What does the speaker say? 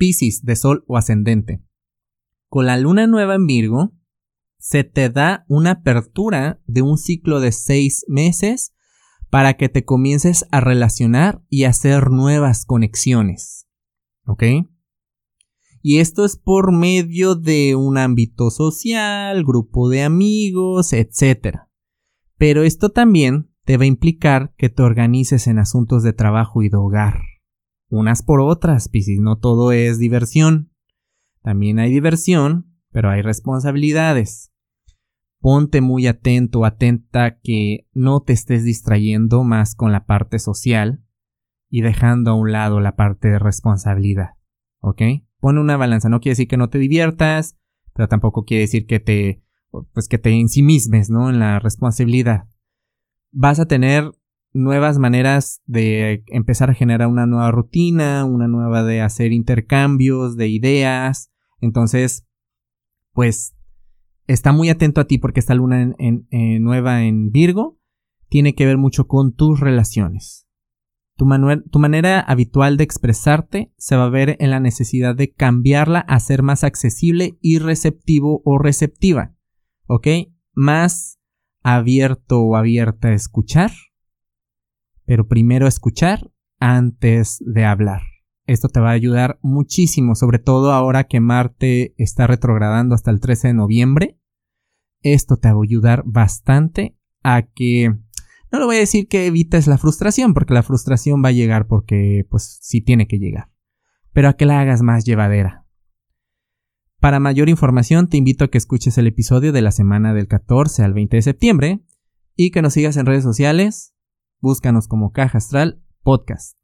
Piscis de Sol o ascendente. Con la luna nueva en Virgo, se te da una apertura de un ciclo de seis meses para que te comiences a relacionar y hacer nuevas conexiones. ¿Ok? Y esto es por medio de un ámbito social, grupo de amigos, etc. Pero esto también te va a implicar que te organices en asuntos de trabajo y de hogar. Unas por otras, Piscis, no todo es diversión. También hay diversión, pero hay responsabilidades. Ponte muy atento, atenta que no te estés distrayendo más con la parte social y dejando a un lado la parte de responsabilidad. ¿Ok? Pone una balanza. No quiere decir que no te diviertas, pero tampoco quiere decir que te, pues que te ensimismes, ¿no? En la responsabilidad. Vas a tener nuevas maneras de empezar a generar una nueva rutina, una nueva de hacer intercambios de ideas. Entonces, pues, está muy atento a ti porque esta luna en, nueva en Virgo tiene que ver mucho con tus relaciones. Tu, manera habitual de expresarte se va a ver en la necesidad de cambiarla a ser más accesible y receptivo o receptiva. ¿Ok? Más abierto o abierta a escuchar. Pero primero escuchar antes de hablar. Esto te va a ayudar muchísimo, sobre todo ahora que Marte está retrogradando hasta el 13 de noviembre. Esto te va a ayudar bastante a que no le voy a decir que evites la frustración, porque la frustración va a llegar porque, pues, sí tiene que llegar. Pero a que la hagas más llevadera. Para mayor información, te invito a que escuches el episodio de la semana del 14 al 20 de septiembre y que nos sigas en redes sociales. Búscanos como Caja Astral Podcast.